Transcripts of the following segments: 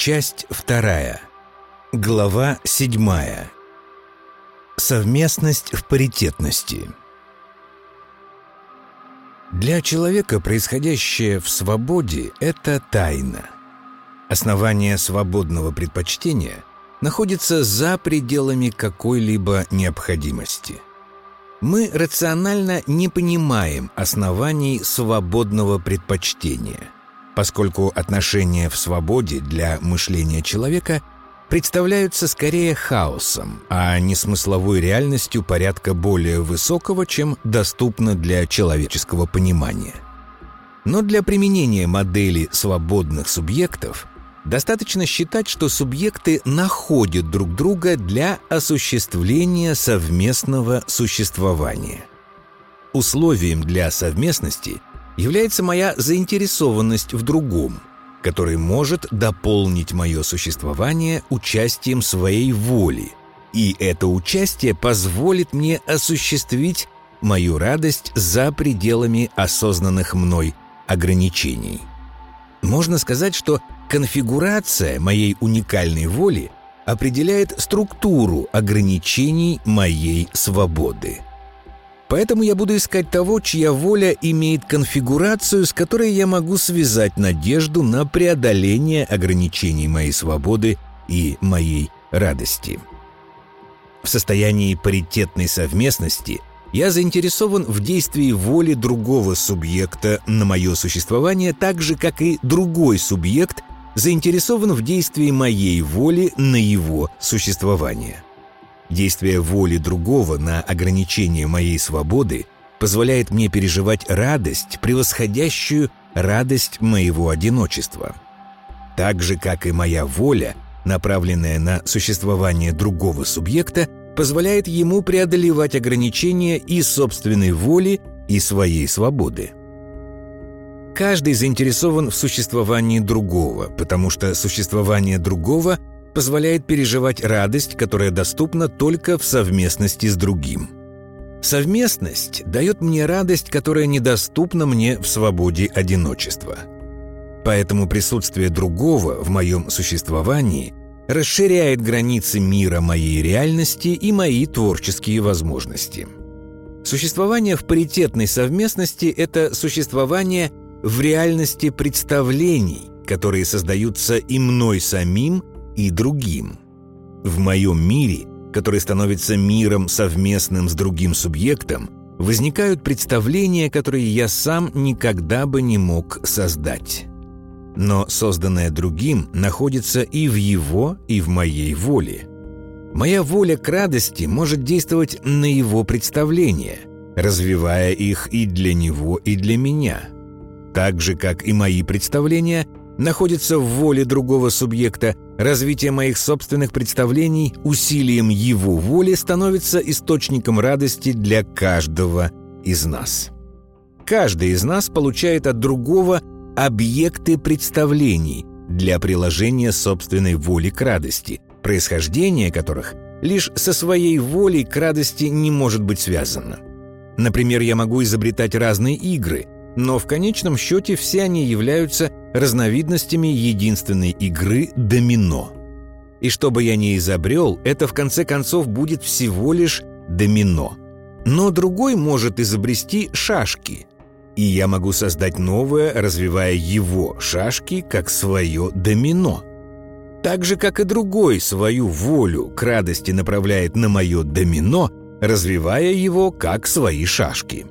Часть вторая. Глава седьмая. Совместность в паритетности. Для человека происходящее в свободе – это тайна. Основание свободного предпочтения находится за пределами какой-либо необходимости. Мы рационально не понимаем оснований свободного предпочтения, поскольку отношения в свободе для мышления человека представляются скорее хаосом, а не смысловой реальностью порядка более высокого, чем доступно для человеческого понимания. Но для применения модели свободных субъектов достаточно считать, что субъекты находят друг друга для осуществления совместного существования. Условием для совместности является моя заинтересованность в другом – который может дополнить мое существование участием своей воли. И это участие позволит мне осуществить мою радость за пределами осознанных мной ограничений. Можно сказать, что конфигурация моей уникальной воли определяет структуру ограничений моей свободы. Поэтому я буду искать того, чья воля имеет конфигурацию, с которой я могу связать надежду на преодоление ограничений моей свободы и моей радости. В состоянии паритетной совместности я заинтересован в действии воли другого субъекта на мое существование так же, как и другой субъект заинтересован в действии моей воли на его существование – Действие воли другого на ограничение моей свободы позволяет мне переживать радость, превосходящую радость моего одиночества. Так же, как и моя воля, направленная на существование другого субъекта, позволяет ему преодолевать ограничения и собственной воли, и своей свободы. Каждый заинтересован в существовании другого, потому что существование другого позволяет переживать радость, которая доступна только в совместности с другим. Совместность дает мне радость, которая недоступна мне в свободе одиночества. Поэтому присутствие другого в моем существовании расширяет границы мира моей реальности и мои творческие возможности. Существование в паритетной совместности – это существование в реальности представлений, которые создаются и мной самим, и другим. В моем мире, который становится миром совместным с другим субъектом, возникают представления, которые я сам никогда бы не мог создать. Но созданное другим находится и в его, и в моей воле. Моя воля к радости может действовать на его представления, развивая их и для него, и для меня. Так же, как и мои представления – находится в воле другого субъекта, развитие моих собственных представлений усилием его воли становится источником радости для каждого из нас. Каждый из нас получает от другого объекты представлений для приложения собственной воли к радости, происхождение которых лишь со своей волей к радости не может быть связано. Например, я могу изобретать разные игры – но в конечном счете все они являются разновидностями единственной игры домино. И что бы я ни изобрел, это в конце концов будет всего лишь домино. Но другой может изобрести шашки, и я могу создать новое, развивая его шашки как свое домино. Так же, как и другой свою волю к радости направляет на мое домино, развивая его как свои шашки.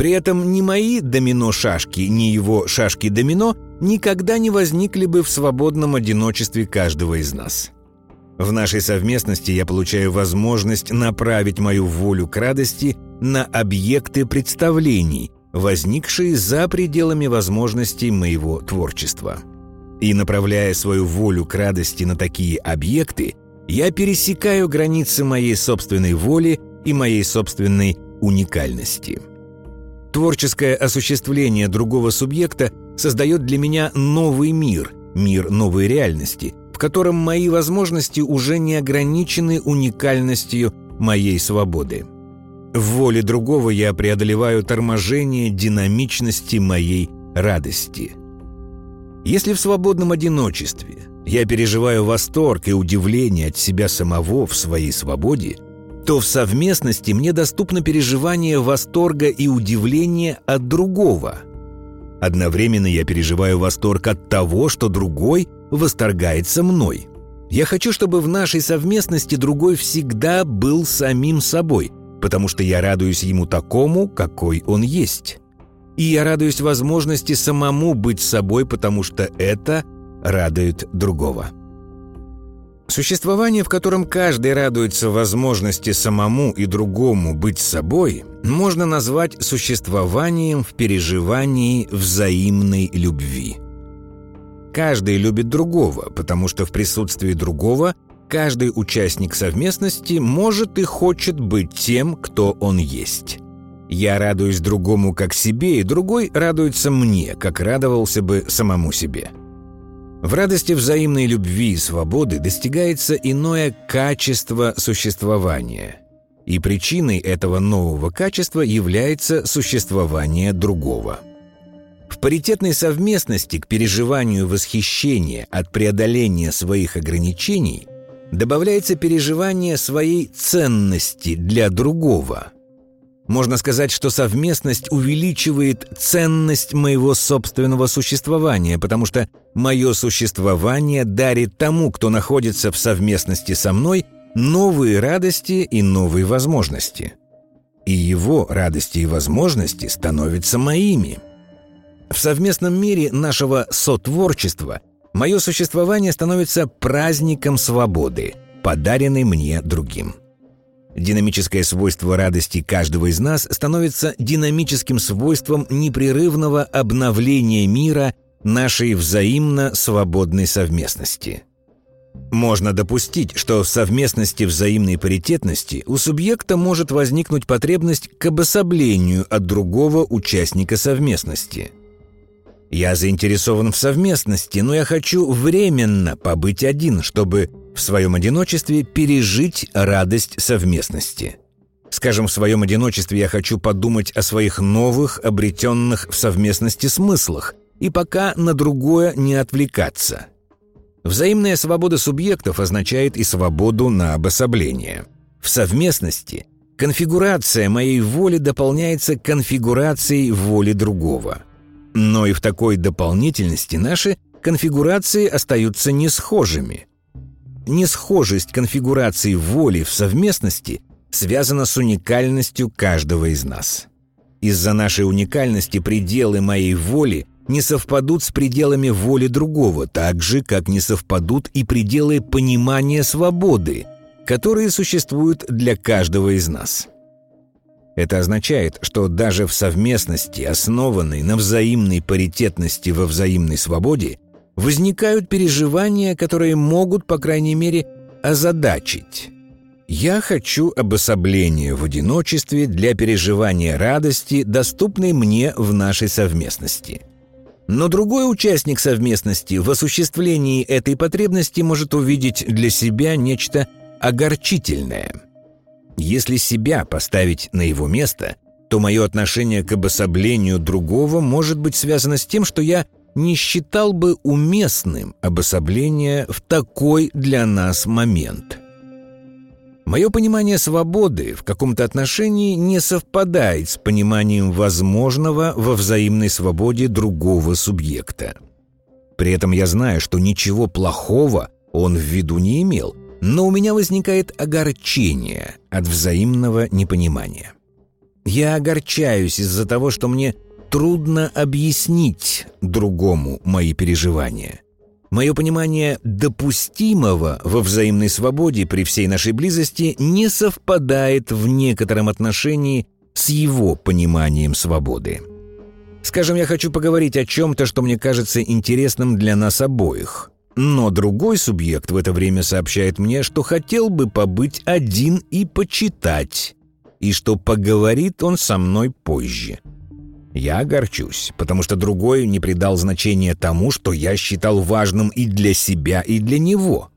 При этом ни мои домино-шашки, ни его шашки-домино никогда не возникли бы в свободном одиночестве каждого из нас. В нашей совместности я получаю возможность направить мою волю к радости на объекты представлений, возникшие за пределами возможностей моего творчества. И направляя свою волю к радости на такие объекты, я пересекаю границы моей собственной воли и моей собственной уникальности. Творческое осуществление другого субъекта создает для меня новый мир, мир новой реальности, в котором мои возможности уже не ограничены уникальностью моей свободы. В воле другого я преодолеваю торможение динамичности моей радости. Если в свободном одиночестве я переживаю восторг и удивление от себя самого в своей свободе, то в совместности мне доступно переживание восторга и удивления от другого. Одновременно я переживаю восторг от того, что другой восторгается мной. Я хочу, чтобы в нашей совместности другой всегда был самим собой, потому что я радуюсь ему такому, какой он есть. И я радуюсь возможности самому быть собой, потому что это радует другого. Существование, в котором каждый радуется возможности самому и другому быть собой, можно назвать существованием в переживании взаимной любви. Каждый любит другого, потому что в присутствии другого каждый участник совместности может и хочет быть тем, кто он есть. Я радуюсь другому как себе, и другой радуется мне, как радовался бы самому себе. В радости взаимной любви и свободы достигается иное качество существования. И причиной этого нового качества является существование другого. В паритетной совместности к переживанию восхищения от преодоления своих ограничений добавляется переживание своей ценности для другого – можно сказать, что совместность увеличивает ценность моего собственного существования, потому что мое существование дарит тому, кто находится в совместности со мной, новые радости и новые возможности. И его радости и возможности становятся моими. В совместном мире нашего сотворчества мое существование становится праздником свободы, подаренной мне другим. Динамическое свойство радости каждого из нас становится динамическим свойством непрерывного обновления мира нашей взаимно свободной совместности. Можно допустить, что в совместности взаимной паритетности у субъекта может возникнуть потребность к обособлению от другого участника совместности. Я заинтересован в совместности, но я хочу временно побыть один, чтобы в своем одиночестве пережить радость совместности. Скажем, в своем одиночестве я хочу подумать о своих новых, обретенных в совместности смыслах, и пока на другое не отвлекаться. Взаимная свобода субъектов означает и свободу на обособление. В совместности конфигурация моей воли дополняется конфигурацией воли другого. Но и в такой дополнительности наши конфигурации остаются не схожими – Несхожесть конфигурации воли в совместности связана с уникальностью каждого из нас. Из-за нашей уникальности пределы моей воли не совпадут с пределами воли другого, так же, как не совпадут и пределы понимания свободы, которые существуют для каждого из нас. Это означает, что даже в совместности, основанной на взаимной паритетности во взаимной свободе, возникают переживания, которые могут, по крайней мере, озадачить. Я хочу обособления в одиночестве для переживания радости, доступной мне в нашей совместности. Но другой участник совместности в осуществлении этой потребности может увидеть для себя нечто огорчительное. Если себя поставить на его место, то мое отношение к обособлению другого может быть связано с тем, что я не считал бы уместным обособление в такой для нас момент. Мое понимание свободы в каком-то отношении не совпадает с пониманием возможного во взаимной свободе другого субъекта. При этом я знаю, что ничего плохого он в виду не имел, но у меня возникает огорчение от взаимного непонимания. Я огорчаюсь из-за того, что мне трудно объяснить другому мои переживания. Мое понимание допустимого во взаимной свободе при всей нашей близости не совпадает в некотором отношении с его пониманием свободы. Скажем, я хочу поговорить о чем-то, что мне кажется интересным для нас обоих. Но другой субъект в это время сообщает мне, что хотел бы побыть один и почитать, и что поговорит он со мной позже – я огорчусь, потому что другой не придал значения тому, что я считал важным и для себя, и для него.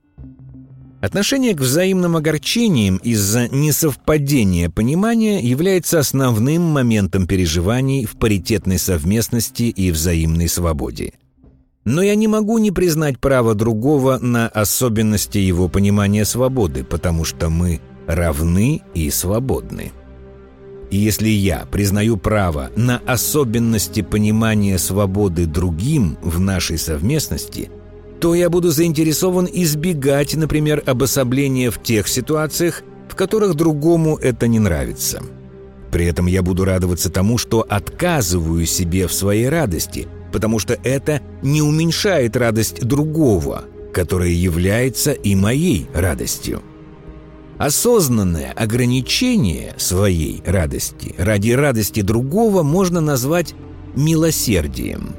Отношение к взаимным огорчениям из-за несовпадения понимания является основным моментом переживаний в паритетной совместности и взаимной свободе. Но я не могу не признать право другого на особенности его понимания свободы, потому что мы равны и свободны. Если я признаю право на особенности понимания свободы другим в нашей совместности, то я буду заинтересован избегать, например, обособления в тех ситуациях, в которых другому это не нравится. При этом я буду радоваться тому, что отказываю себе в своей радости, потому что это не уменьшает радость другого, которая является и моей радостью. Осознанное ограничение своей радости ради радости другого можно назвать милосердием.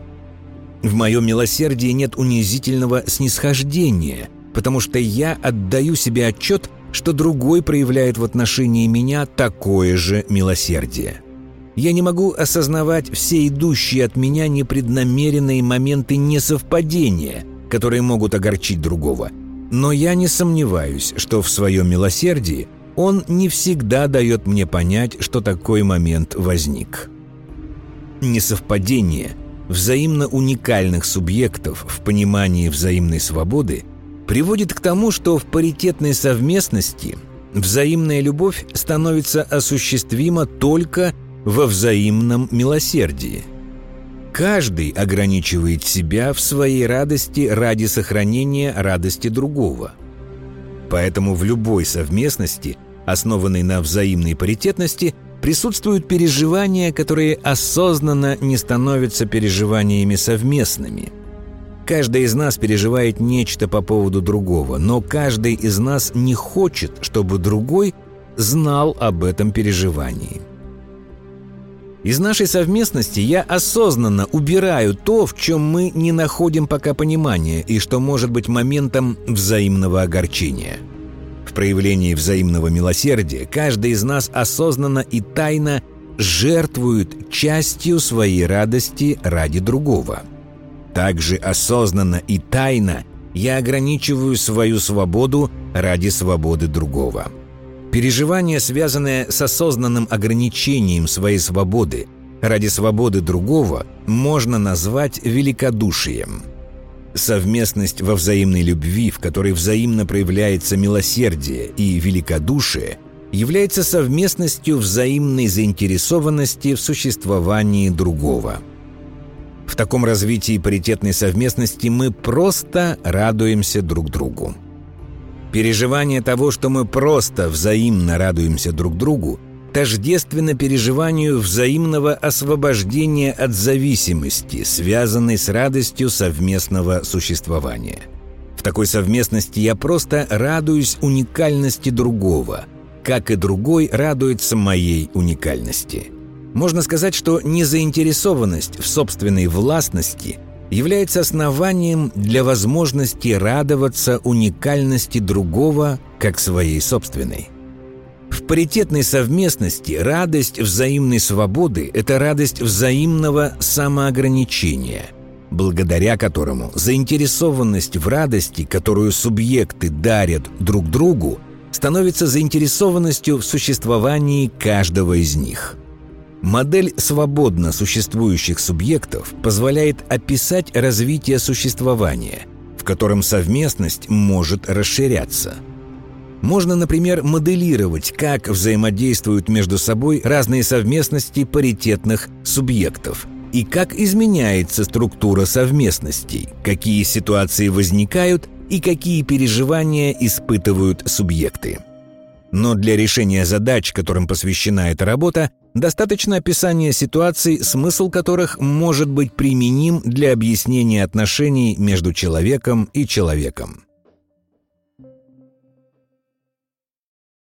В моем милосердии нет унизительного снисхождения, потому что я отдаю себе отчет, что другой проявляет в отношении меня такое же милосердие. Я не могу осознавать все идущие от меня непреднамеренные моменты несовпадения, которые могут огорчить другого. Но я не сомневаюсь, что в своем милосердии он не всегда дает мне понять, что такой момент возник. Несовпадение взаимно уникальных субъектов в понимании взаимной свободы приводит к тому, что в паритетной совместности взаимная любовь становится осуществима только во взаимном милосердии. Каждый ограничивает себя в своей радости ради сохранения радости другого. Поэтому в любой совместности, основанной на взаимной паритетности, присутствуют переживания, которые осознанно не становятся переживаниями совместными. Каждый из нас переживает нечто по поводу другого, но каждый из нас не хочет, чтобы другой знал об этом переживании – из нашей совместности я осознанно убираю то, в чем мы не находим пока понимания и что может быть моментом взаимного огорчения. В проявлении взаимного милосердия каждый из нас осознанно и тайно жертвует частью своей радости ради другого. Также осознанно и тайно я ограничиваю свою свободу ради свободы другого. Переживание, связанное с осознанным ограничением своей свободы ради свободы другого, можно назвать великодушием. Совместность во взаимной любви, в которой взаимно проявляется милосердие и великодушие, является совместностью взаимной заинтересованности в существовании другого. В таком развитии паритетной совместности мы просто радуемся друг другу. Переживание того, что мы просто взаимно радуемся друг другу, тождественно переживанию взаимного освобождения от зависимости, связанной с радостью совместного существования. В такой совместности я просто радуюсь уникальности другого, как и другой радуется моей уникальности. Можно сказать, что незаинтересованность в собственной властности – является основанием для возможности радоваться уникальности другого как своей собственной. В паритетной совместности радость взаимной свободы – это радость взаимного самоограничения, благодаря которому заинтересованность в радости, которую субъекты дарят друг другу, становится заинтересованностью в существовании каждого из них – Модель свободно существующих субъектов позволяет описать развитие существования, в котором совместность может расширяться. Можно, например, моделировать, как взаимодействуют между собой разные совместности паритетных субъектов и как изменяется структура совместностей, какие ситуации возникают и какие переживания испытывают субъекты. Но для решения задач, которым посвящена эта работа, достаточно описания ситуаций, смысл которых может быть применим для объяснения отношений между человеком и человеком.